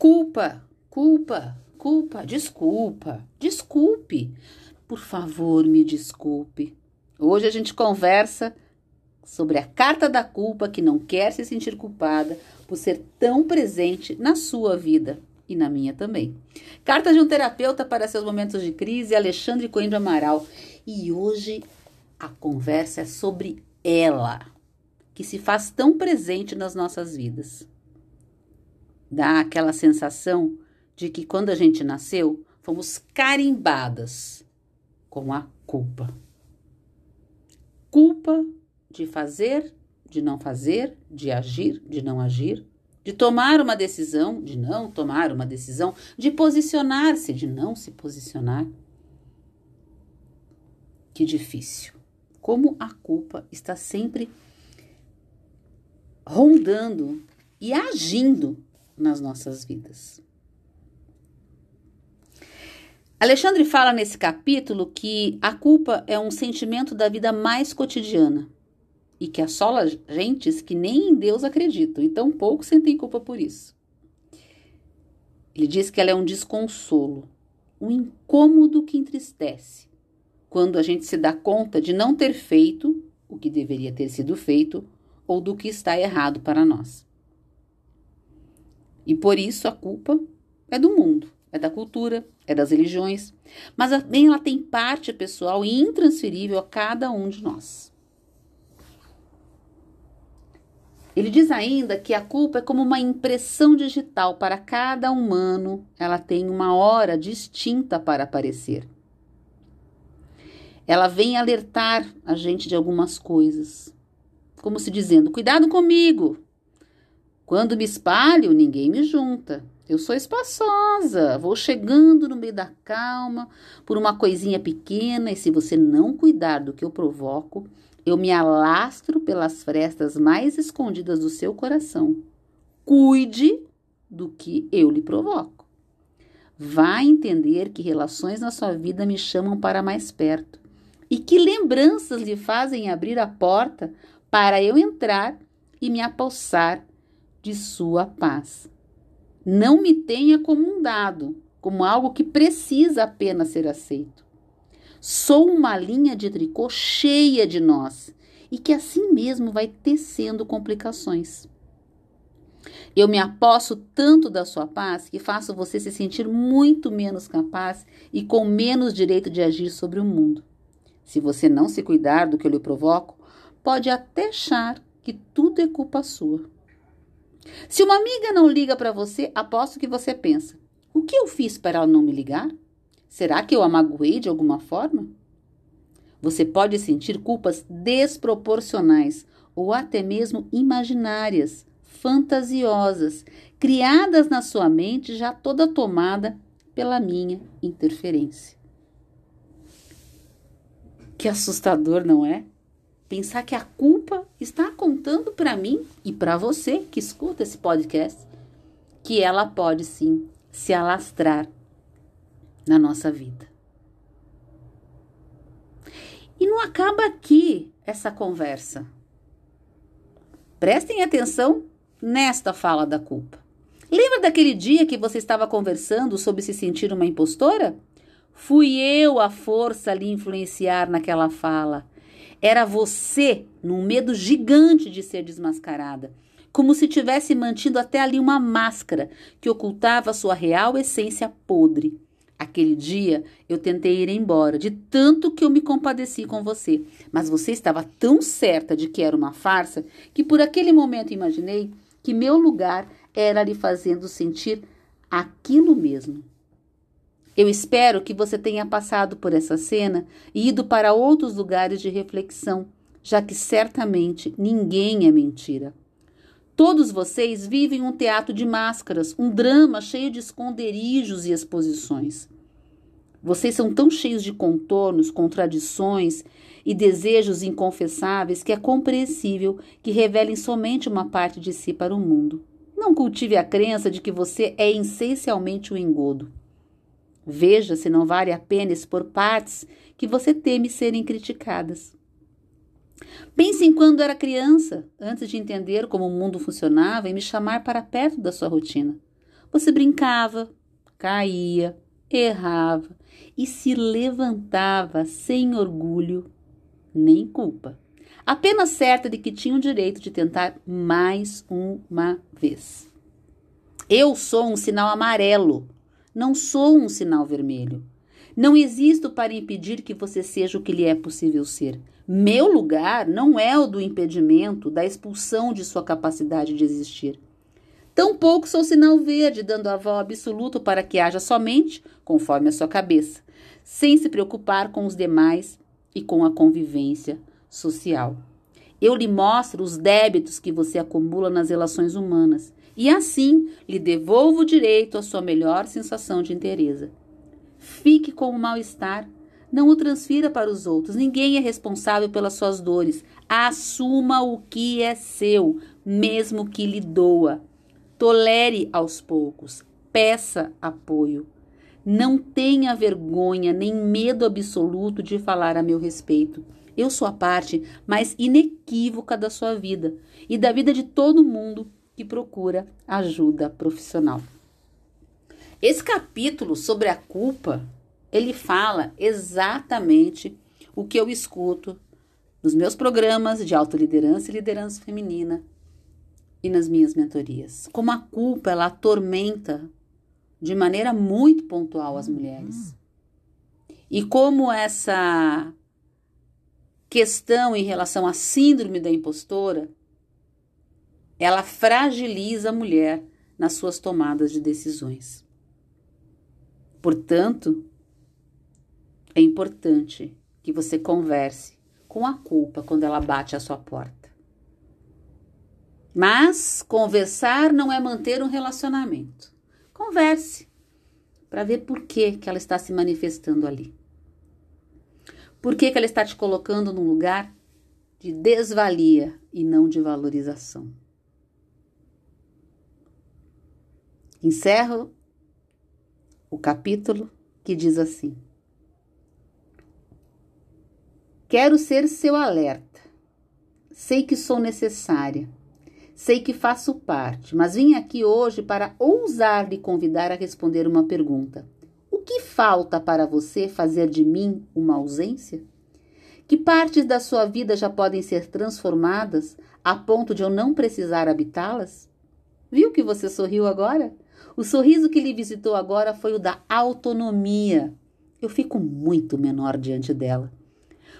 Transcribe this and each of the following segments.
Culpa, culpa, culpa, desculpa, desculpe. Por favor, me desculpe. Hoje a gente conversa sobre a carta da culpa que não quer se sentir culpada por ser tão presente na sua vida e na minha também. Carta de um terapeuta para seus momentos de crise, Alexandre Coimbra Amaral. E hoje a conversa é sobre ela, que se faz tão presente nas nossas vidas. Dá aquela sensação de que quando a gente nasceu, fomos carimbadas com a culpa. Culpa de fazer, de não fazer, de agir, de não agir, de tomar uma decisão, de não tomar uma decisão, de posicionar-se, de não se posicionar. Que difícil. Como a culpa está sempre rondando e agindo nas nossas vidas. Alexandre fala nesse capítulo que a culpa é um sentimento da vida mais cotidiana e que assola gentes que nem em Deus acreditam e tão pouco sentem culpa por isso. Ele diz que ela é um desconsolo, um incômodo que entristece, quando a gente se dá conta de não ter feito o que deveria ter sido feito ou do que está errado para nós. E por isso a culpa é do mundo, é da cultura, é das religiões, mas também ela tem parte pessoal e intransferível a cada um de nós. Ele diz ainda que a culpa é como uma impressão digital para cada humano, ela tem uma hora distinta para aparecer. Ela vem alertar a gente de algumas coisas, como se dizendo: cuidado comigo. Quando me espalho, ninguém me junta. Eu sou espaçosa, vou chegando no meio da calma por uma coisinha pequena, e se você não cuidar do que eu provoco, eu me alastro pelas frestas mais escondidas do seu coração. Cuide do que eu lhe provoco. Vá entender que relações na sua vida me chamam para mais perto e que lembranças lhe fazem abrir a porta para eu entrar e me apossar de sua paz. Não me tenha como um dado, como algo que precisa apenas ser aceito. Sou uma linha de tricô cheia de nós e que assim mesmo vai tecendo complicações. Eu me aposto tanto da sua paz que faço você se sentir muito menos capaz e com menos direito de agir sobre o mundo. Se você não se cuidar do que eu lhe provoco, pode até achar que tudo é culpa sua. Se uma amiga não liga para você, aposto que você pensa: o que eu fiz para ela não me ligar? Será que eu a magoei de alguma forma? Você pode sentir culpas desproporcionais ou até mesmo imaginárias, fantasiosas, criadas na sua mente já toda tomada pela minha interferência. Que assustador, não é? Pensar que a culpa está contando para mim e para você que escuta esse podcast que ela pode sim se alastrar na nossa vida. E não acaba aqui essa conversa. Prestem atenção nesta fala da culpa. Lembra daquele dia que você estava conversando sobre se sentir uma impostora? Fui eu a força lhe influenciar naquela fala. Era você num medo gigante de ser desmascarada, como se tivesse mantido até ali uma máscara que ocultava sua real essência podre. Aquele dia eu tentei ir embora, de tanto que eu me compadeci com você, mas você estava tão certa de que era uma farsa que por aquele momento imaginei que meu lugar era lhe fazendo sentir aquilo mesmo. Eu espero que você tenha passado por essa cena e ido para outros lugares de reflexão, já que certamente ninguém é mentira. Todos vocês vivem um teatro de máscaras, um drama cheio de esconderijos e exposições. Vocês são tão cheios de contornos, contradições e desejos inconfessáveis que é compreensível que revelem somente uma parte de si para o mundo. Não cultive a crença de que você é essencialmente um engodo. Veja se não vale a pena expor partes que você teme serem criticadas. Pense em quando era criança, antes de entender como o mundo funcionava e me chamar para perto da sua rotina. Você brincava, caía, errava e se levantava sem orgulho nem culpa, apenas certa de que tinha o direito de tentar mais uma vez. Eu sou um sinal amarelo, não sou um sinal vermelho. Não existo para impedir que você seja o que lhe é possível ser. Meu lugar não é o do impedimento, da expulsão de sua capacidade de existir. Tampouco sou sinal verde, dando aval absoluto para que haja somente conforme a sua cabeça, sem se preocupar com os demais e com a convivência social. Eu lhe mostro os débitos que você acumula nas relações humanas e assim lhe devolvo o direito à sua melhor sensação de interesse. Fique com o mal-estar, não o transfira para os outros. Ninguém é responsável pelas suas dores. Assuma o que é seu, mesmo que lhe doa. Tolere aos poucos, peça apoio. Não tenha vergonha nem medo absoluto de falar a meu respeito. Eu sou a parte mais inequívoca da sua vida e da vida de todo mundo que procura ajuda profissional. Esse capítulo sobre a culpa, ele fala exatamente o que eu escuto nos meus programas de autoliderança e liderança feminina e nas minhas mentorias. Como a culpa ela atormenta de maneira muito pontual as mulheres. E como essa questão em relação à síndrome da impostora, ela fragiliza a mulher nas suas tomadas de decisões. Portanto, é importante que você converse com a culpa quando ela bate à sua porta. Mas conversar não é manter um relacionamento. Converse para ver por que, que ela está se manifestando ali. Por que, que ela está te colocando num lugar de desvalia e não de valorização. Encerro o capítulo que diz assim: Quero ser seu alerta. Sei que sou necessária Sei que faço parte, mas vim aqui hoje para ousar lhe convidar a responder uma pergunta. O que falta para você fazer de mim uma ausência? Que partes da sua vida já podem ser transformadas a ponto de eu não precisar habitá-las? Viu que você sorriu agora? O sorriso que lhe visitou agora foi o da autonomia. Eu fico muito menor diante dela.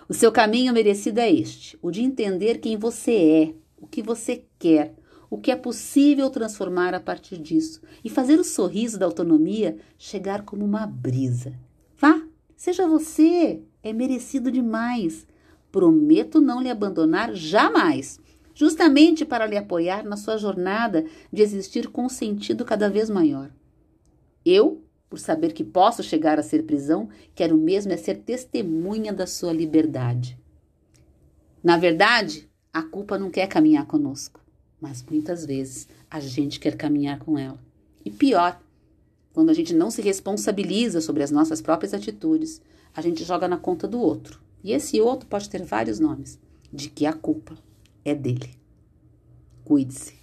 O seu caminho merecido é este: o de entender quem você é, o que você quer, o que é possível transformar a partir disso e fazer o sorriso da autonomia chegar como uma brisa. Vá, seja você, é merecido demais. Prometo não lhe abandonar jamais, justamente para lhe apoiar na sua jornada de existir com sentido cada vez maior. Eu, por saber que posso chegar a ser prisão, quero mesmo é ser testemunha da sua liberdade. Na verdade, a culpa não quer caminhar conosco, mas muitas vezes a gente quer caminhar com ela. E pior, quando a gente não se responsabiliza sobre as nossas próprias atitudes, a gente joga na conta do outro. E esse outro pode ter vários nomes, de que a culpa é dele. Cuide-se.